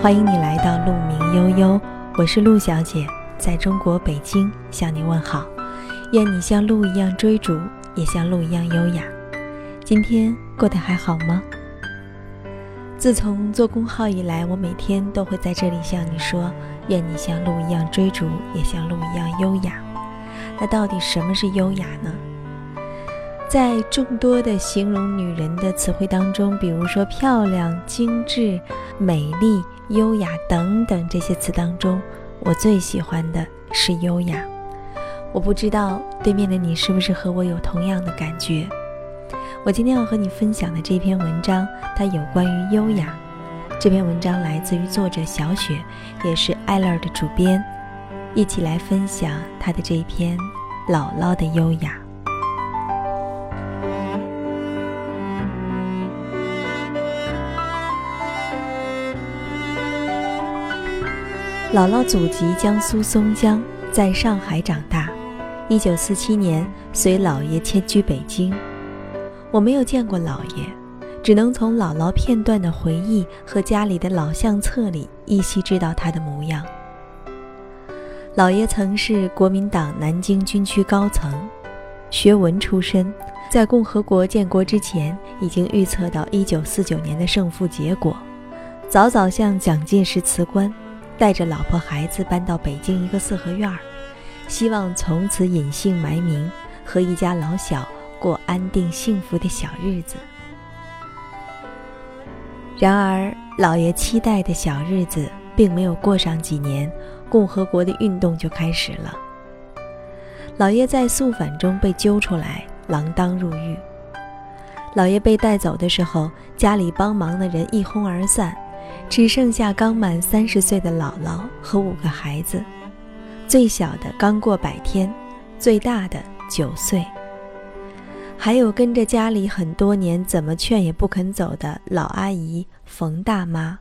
欢迎你来到鹿鸣悠悠，我是陆小姐，在中国北京向你问好。愿你像鹿一样追逐，也像鹿一样优雅。今天过得还好吗？自从做公号以来，我每天都会在这里向你说：愿你像鹿一样追逐，也像鹿一样优雅。那到底什么是优雅呢？在众多的形容女人的词汇当中，比如说漂亮、精致、美丽、优雅等等这些词当中，我最喜欢的是优雅。我不知道对面的你是不是和我有同样的感觉。我今天要和你分享的这篇文章，它有关于优雅。这篇文章来自于作者小雪，也是艾乐的主编，一起来分享她的这一篇《姥姥的优雅》。姥姥祖籍江苏松江，在上海长大。一九四七年随姥爷迁居北京。我没有见过姥爷，只能从姥姥片段的回忆和家里的老相册里依稀知道他的模样。姥爷曾是国民党南京军区高层，学文出身，在共和国建国之前已经预测到一九四九年的胜负结果，早早向蒋介石辞官。带着老婆孩子搬到北京一个四合院儿，希望从此隐姓埋名，和一家老小过安定幸福的小日子。然而，老爷期待的小日子并没有过上几年，共和国的运动就开始了。老爷在肃反中被揪出来，锒铛入狱。老爷被带走的时候，家里帮忙的人一哄而散。只剩下刚满三十岁的姥姥和五个孩子，最小的刚过百天，最大的九岁。还有跟着家里很多年，怎么劝也不肯走的老阿姨冯大妈。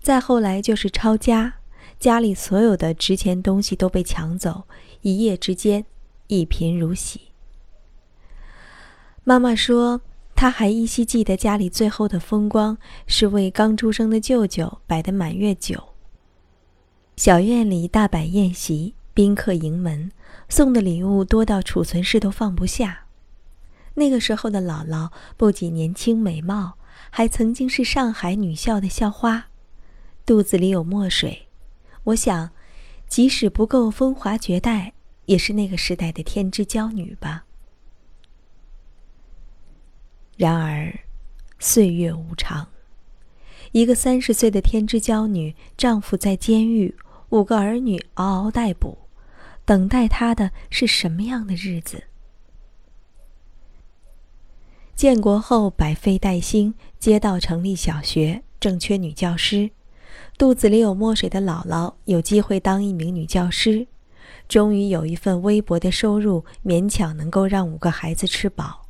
再后来就是抄家，家里所有的值钱东西都被抢走，一夜之间一贫如洗。妈妈说。他还依稀记得家里最后的风光是为刚出生的舅舅摆的满月酒。小院里大摆宴席，宾客盈门，送的礼物多到储存室都放不下。那个时候的姥姥不仅年轻美貌，还曾经是上海女校的校花，肚子里有墨水。我想，即使不够风华绝代，也是那个时代的天之娇女吧。然而，岁月无常。一个三十岁的天之娇女，丈夫在监狱，五个儿女嗷嗷待哺，等待她的是什么样的日子？建国后百废待兴，街道成立小学，正缺女教师。肚子里有墨水的姥姥有机会当一名女教师，终于有一份微薄的收入，勉强能够让五个孩子吃饱。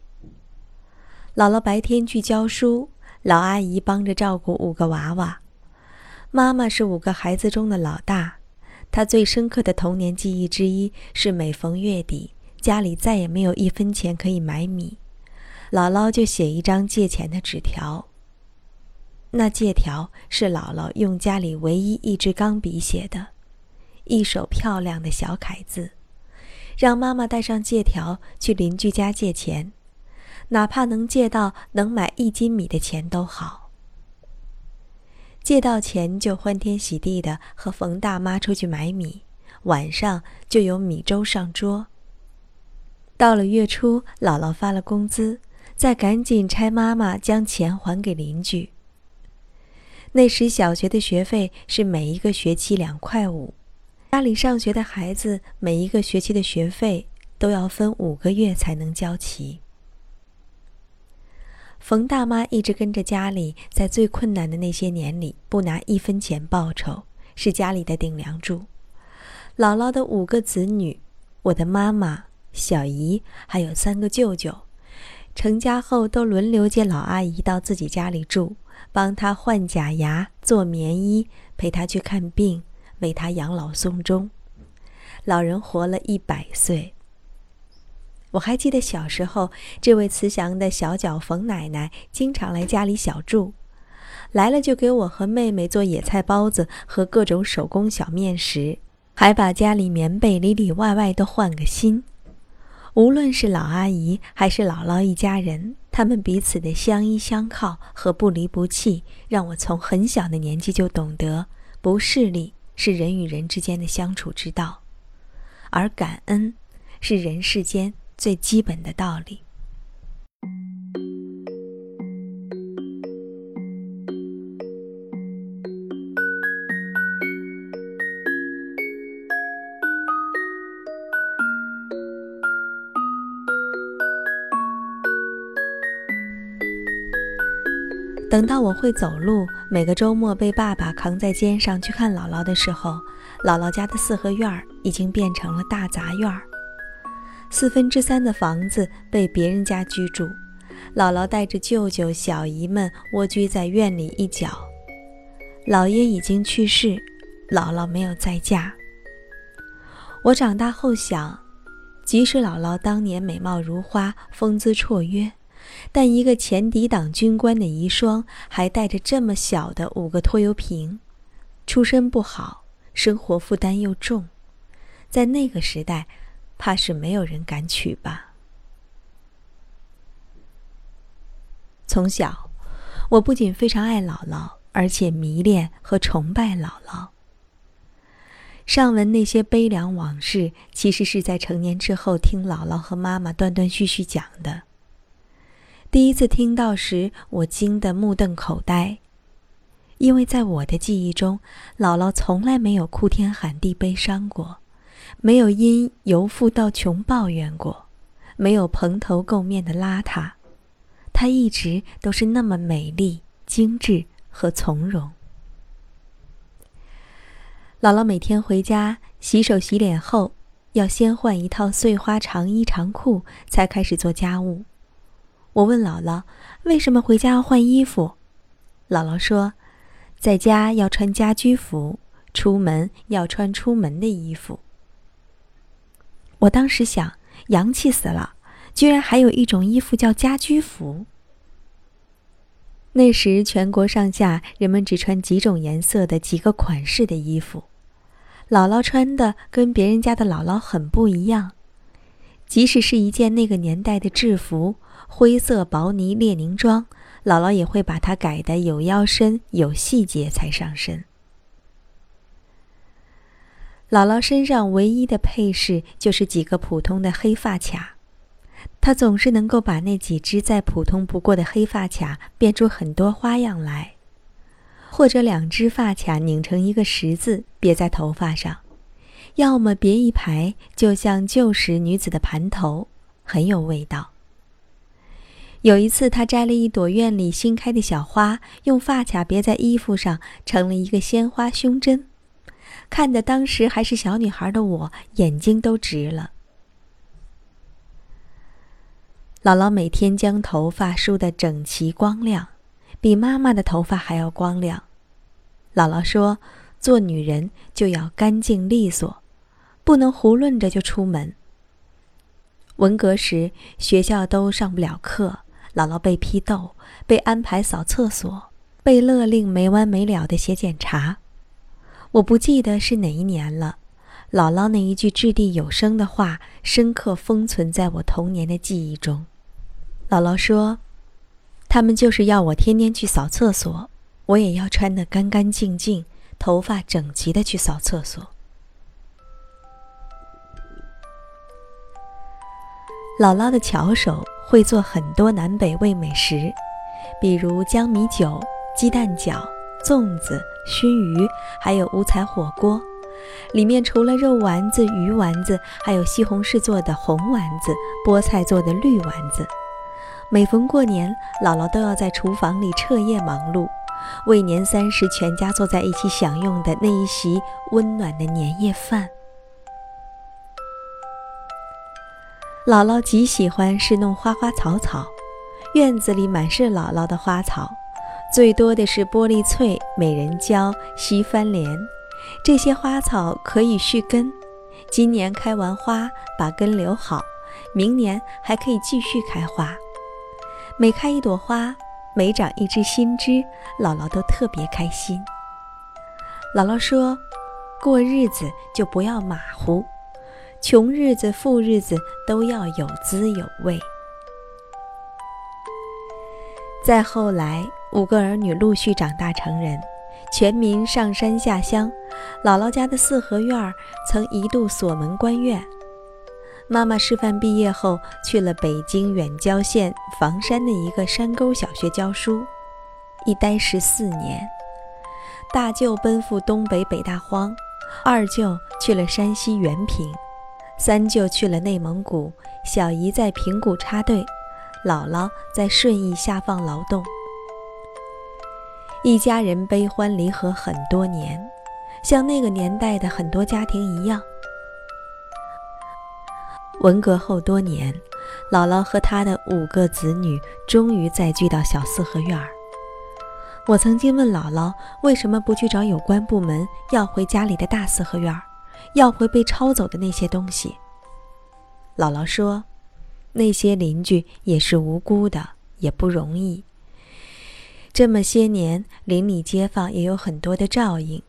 姥姥白天去教书，老阿姨帮着照顾五个娃娃。妈妈是五个孩子中的老大，她最深刻的童年记忆之一是每逢月底，家里再也没有一分钱可以买米，姥姥就写一张借钱的纸条。那借条是姥姥用家里唯一一支钢笔写的，一手漂亮的小楷字，让妈妈带上借条去邻居家借钱。哪怕能借到能买一斤米的钱都好。借到钱就欢天喜地的和冯大妈出去买米，晚上就有米粥上桌。到了月初，姥姥发了工资，再赶紧差妈妈将钱还给邻居。那时小学的学费是每一个学期两块五，家里上学的孩子每一个学期的学费都要分五个月才能交齐。冯大妈一直跟着家里，在最困难的那些年里，不拿一分钱报酬，是家里的顶梁柱。姥姥的五个子女，我的妈妈、小姨，还有三个舅舅，成家后都轮流接老阿姨到自己家里住，帮她换假牙、做棉衣，陪她去看病，为她养老送终。老人活了一百岁。我还记得小时候，这位慈祥的小脚冯奶奶经常来家里小住。来了就给我和妹妹做野菜包子和各种手工小面食，还把家里棉被里里外外都换个新。无论是老阿姨还是姥姥一家人，他们彼此的相依相靠和不离不弃，让我从很小的年纪就懂得，不势利是人与人之间的相处之道，而感恩是人世间最基本的道理。等到我会走路，每个周末被爸爸扛在肩上去看姥姥的时候，姥姥家的四合院儿已经变成了大杂院儿。四分之三的房子被别人家居住，姥姥带着舅舅、小姨们蜗居在院里一角。姥爷已经去世，姥姥没有再嫁。我长大后想，即使姥姥当年美貌如花，风姿绰约。但一个前敌党军官的遗孀，还带着这么小的五个拖油瓶，出身不好，生活负担又重，在那个时代，怕是没有人敢娶吧。从小，我不仅非常爱姥姥，而且迷恋和崇拜姥姥。上文那些悲凉往事，其实是在成年之后听姥姥和妈妈断断续续讲的。第一次听到时，我惊得目瞪口呆，因为在我的记忆中，姥姥从来没有哭天喊地悲伤过，没有因由富到穷抱怨过，没有蓬头垢面的邋遢，她一直都是那么美丽、精致和从容。姥姥每天回家洗手洗脸后，要先换一套碎花长衣长裤，才开始做家务。我问姥姥：“为什么回家要换衣服？”姥姥说：“在家要穿家居服，出门要穿出门的衣服。”我当时想，洋气死了，居然还有一种衣服叫家居服。那时全国上下人们只穿几种颜色的几个款式的衣服，姥姥穿的跟别人家的姥姥很不一样，即使是一件那个年代的制服。灰色薄呢列宁装，姥姥也会把它改得有腰身、有细节才上身。姥姥身上唯一的配饰就是几个普通的黑发卡，她总是能够把那几只再普通不过的黑发卡变出很多花样来，或者两只发卡拧成一个十字别在头发上，要么别一排，就像旧时女子的盘头，很有味道。有一次，他摘了一朵院里新开的小花，用发卡别在衣服上，成了一个鲜花胸针，看得当时还是小女孩的我眼睛都直了。姥姥每天将头发梳得整齐光亮，比妈妈的头发还要光亮。姥姥说：“做女人就要干净利索，不能胡乱着就出门。”文革时，学校都上不了课。姥姥被批斗，被安排扫厕所，被勒令没完没了的写检查。我不记得是哪一年了。姥姥那一句掷地有声的话，深刻封存在我童年的记忆中。姥姥说：“他们就是要我天天去扫厕所，我也要穿得干干净净，头发整齐的去扫厕所。”姥姥的巧手。会做很多南北味美食，比如江米酒、鸡蛋饺、粽子、熏鱼，还有五彩火锅。里面除了肉丸子、鱼丸子，还有西红柿做的红丸子、菠菜做的绿丸子。每逢过年，姥姥都要在厨房里彻夜忙碌，为年三十全家坐在一起享用的那一席温暖的年夜饭。姥姥极喜欢侍弄花花草草，院子里满是姥姥的花草，最多的是玻璃翠、美人蕉、西番莲。这些花草可以续根，今年开完花把根留好，明年还可以继续开花。每开一朵花，每长一只新枝，姥姥都特别开心。姥姥说：“过日子就不要马虎，穷日子、富日子都要有滋有味。”再后来，五个儿女陆续长大成人，全民上山下乡。姥姥家的四合院曾一度锁门关院。妈妈师范毕业后，去了北京远郊县房山的一个山沟小学教书，一待十四年。大舅奔赴东北北大荒，二舅去了山西原平，三舅去了内蒙古，小姨在平谷插队。姥姥在顺义下放劳动，一家人悲欢离合很多年，像那个年代的很多家庭一样。文革后多年，姥姥和她的五个子女终于再聚到小四合院儿。我曾经问姥姥，为什么不去找有关部门要回家里的大四合院儿，要回被抄走的那些东西？姥姥说。那些邻居也是无辜的，也不容易。这么些年，邻里街坊也有很多的照应，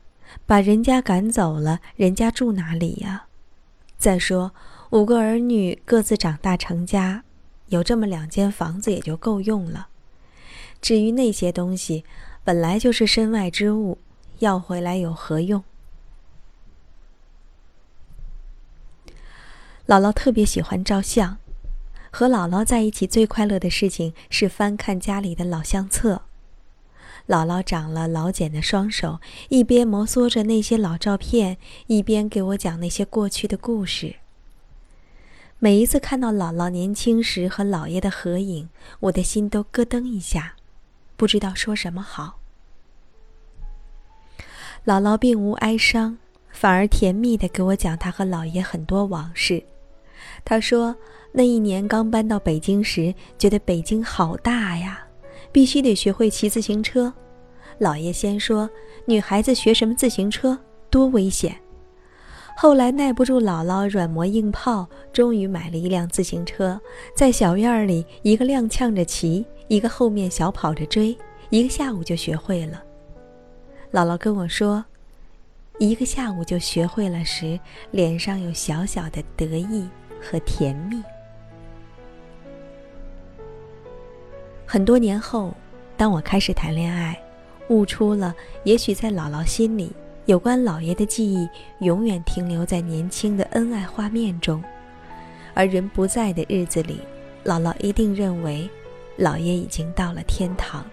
把人家赶走了，人家住哪里呀？再说，五个儿女各自长大成家，有这么两间房子也就够用了。至于那些东西，本来就是身外之物，要回来有何用？姥姥特别喜欢照相。和姥姥在一起最快乐的事情是翻看家里的老相册。姥姥长了老茧的双手，一边摩挲着那些老照片，一边给我讲那些过去的故事。每一次看到姥姥年轻时和姥爷的合影，我的心都咯噔一下，不知道说什么好。姥姥并无哀伤，反而甜蜜地给我讲她和姥爷很多往事。她说。那一年刚搬到北京时，觉得北京好大呀，必须得学会骑自行车。姥爷先说女孩子学什么自行车多危险，后来耐不住姥姥软磨硬泡，终于买了一辆自行车，在小院里一个踉跄着骑，一个后面小跑着追，一个下午就学会了。姥姥跟我说，一个下午就学会了时，脸上有小小的得意和甜蜜。很多年后，当我开始谈恋爱，悟出了也许在姥姥心里，有关姥爷的记忆永远停留在年轻的恩爱画面中，而人不在的日子里，姥姥一定认为，姥爷已经到了天堂。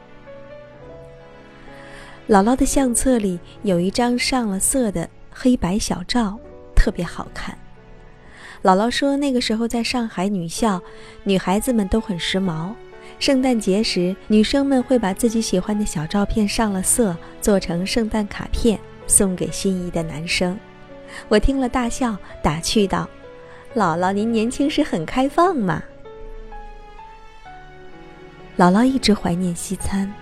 姥姥的相册里有一张上了色的黑白小照，特别好看。姥姥说，那个时候在上海女校，女孩子们都很时髦。圣诞节时，女生们会把自己喜欢的小照片上了色，做成圣诞卡片送给心仪的男生。我听了大笑，打趣道：“姥姥，您年轻时很开放嘛。”姥姥一直怀念西餐，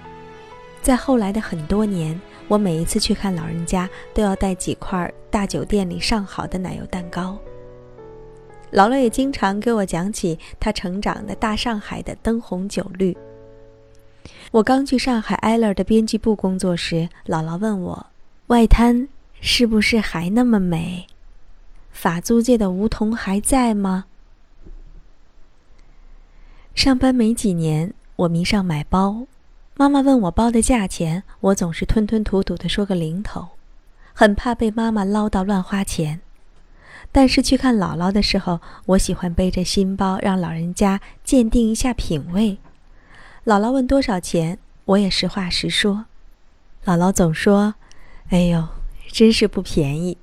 在后来的很多年，我每一次去看老人家，都要带几块大酒店里上好的奶油蛋糕。姥姥也经常给我讲起她成长的大上海的灯红酒绿。我刚去上海艾乐的编辑部工作时，姥姥问我：“外滩是不是还那么美？法租界的梧桐还在吗？”上班没几年，我迷上买包。妈妈问我包的价钱，我总是吞吞吐吐的说个零头，很怕被妈妈唠叨乱花钱。但是去看姥姥的时候，我喜欢背着新包，让老人家鉴定一下品味。姥姥问多少钱，我也实话实说。姥姥总说：“哎呦，真是不便宜，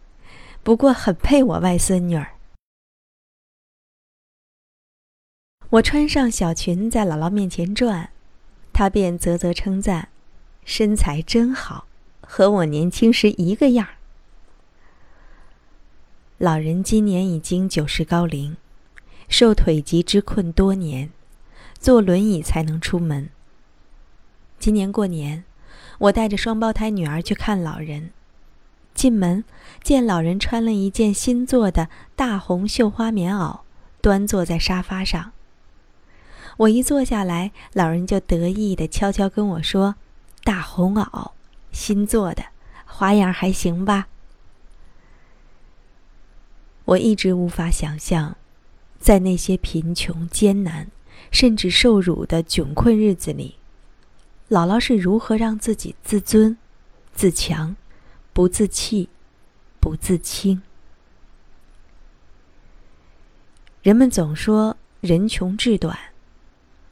不过很配我外孙女儿。”我穿上小裙在姥姥面前转，她便啧啧称赞：“身材真好，和我年轻时一个样儿。”老人今年已经九十高龄，受腿疾之困多年，坐轮椅才能出门。今年过年，我带着双胞胎女儿去看老人。进门见老人穿了一件新做的大红绣花棉袄，端坐在沙发上。我一坐下来，老人就得意地悄悄跟我说：“大红袄，新做的，花样还行吧？”我一直无法想象，在那些贫穷、艰难，甚至受辱的窘困日子里，姥姥是如何让自己自尊、自强、不自弃、不自轻。人们总说人穷志短，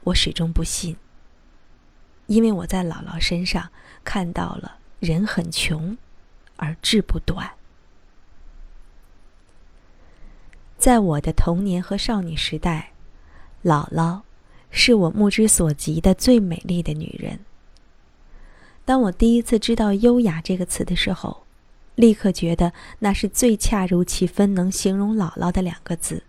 我始终不信，因为我在姥姥身上看到了人很穷，而志不短。在我的童年和少女时代，姥姥是我目之所及的最美丽的女人。当我第一次知道“优雅”这个词的时候，立刻觉得那是最恰如其分能形容姥姥的两个字。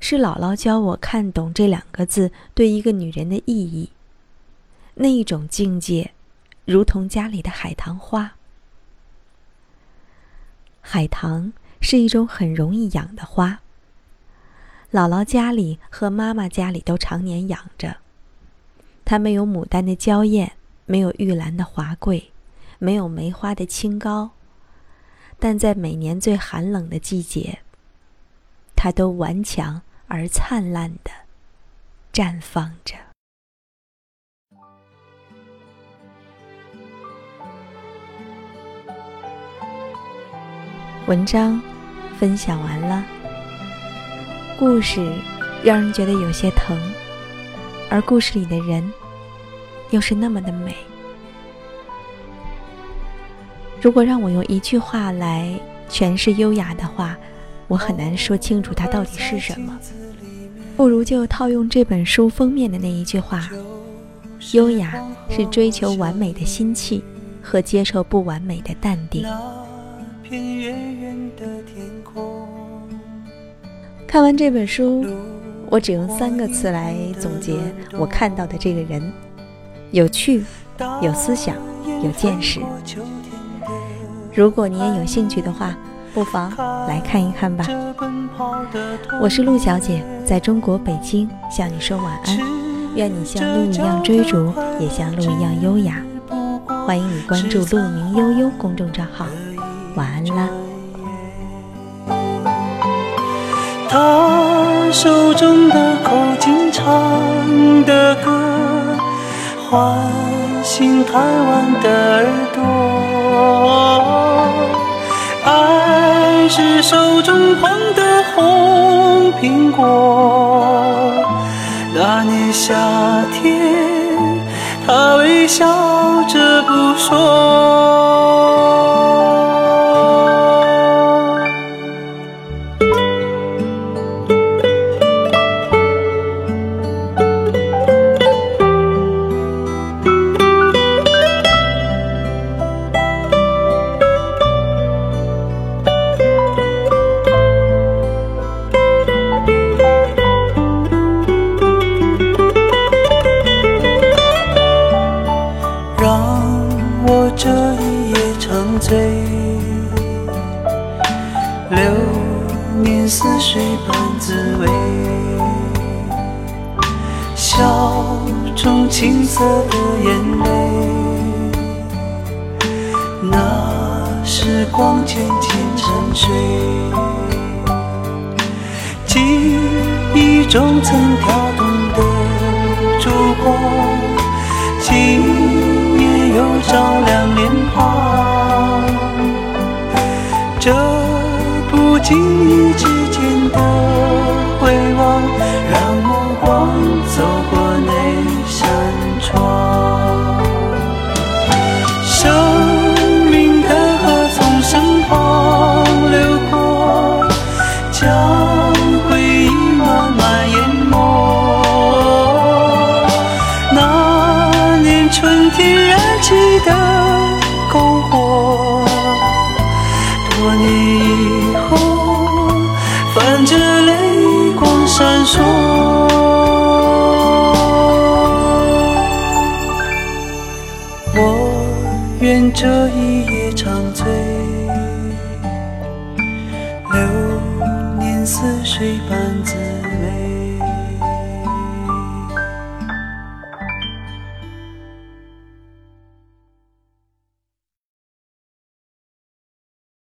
是姥姥教我看懂这两个字对一个女人的意义。那一种境界，如同家里的海棠花。海棠。是一种很容易养的花。姥姥家里和妈妈家里都常年养着。它没有牡丹的娇艳，没有玉兰的华贵，没有梅花的清高，但在每年最寒冷的季节，它都顽强而灿烂的绽放着。文章。分享完了，故事让人觉得有些疼，而故事里的人又是那么的美。如果让我用一句话来诠释优雅的话，我很难说清楚它到底是什么。不如就套用这本书封面的那一句话：“优雅是追求完美的心气和接受不完美的淡定。”看完这本书，我只用三个词来总结我看到的这个人：有趣、有思想、有见识。如果你也有兴趣的话，不妨来看一看吧。我是陆小姐，在中国北京向你说晚安。愿你像鹿一样追逐，也像鹿一样优雅。欢迎你关注“鹿鸣悠悠”公众账号。晚安啦。他手中的口琴唱的歌，唤醒台湾的耳朵。爱是手中捧的红苹果。那年夏天，他微笑着不说。时光渐渐沉睡，记忆中曾跳动的烛光，今夜又照亮脸庞。记得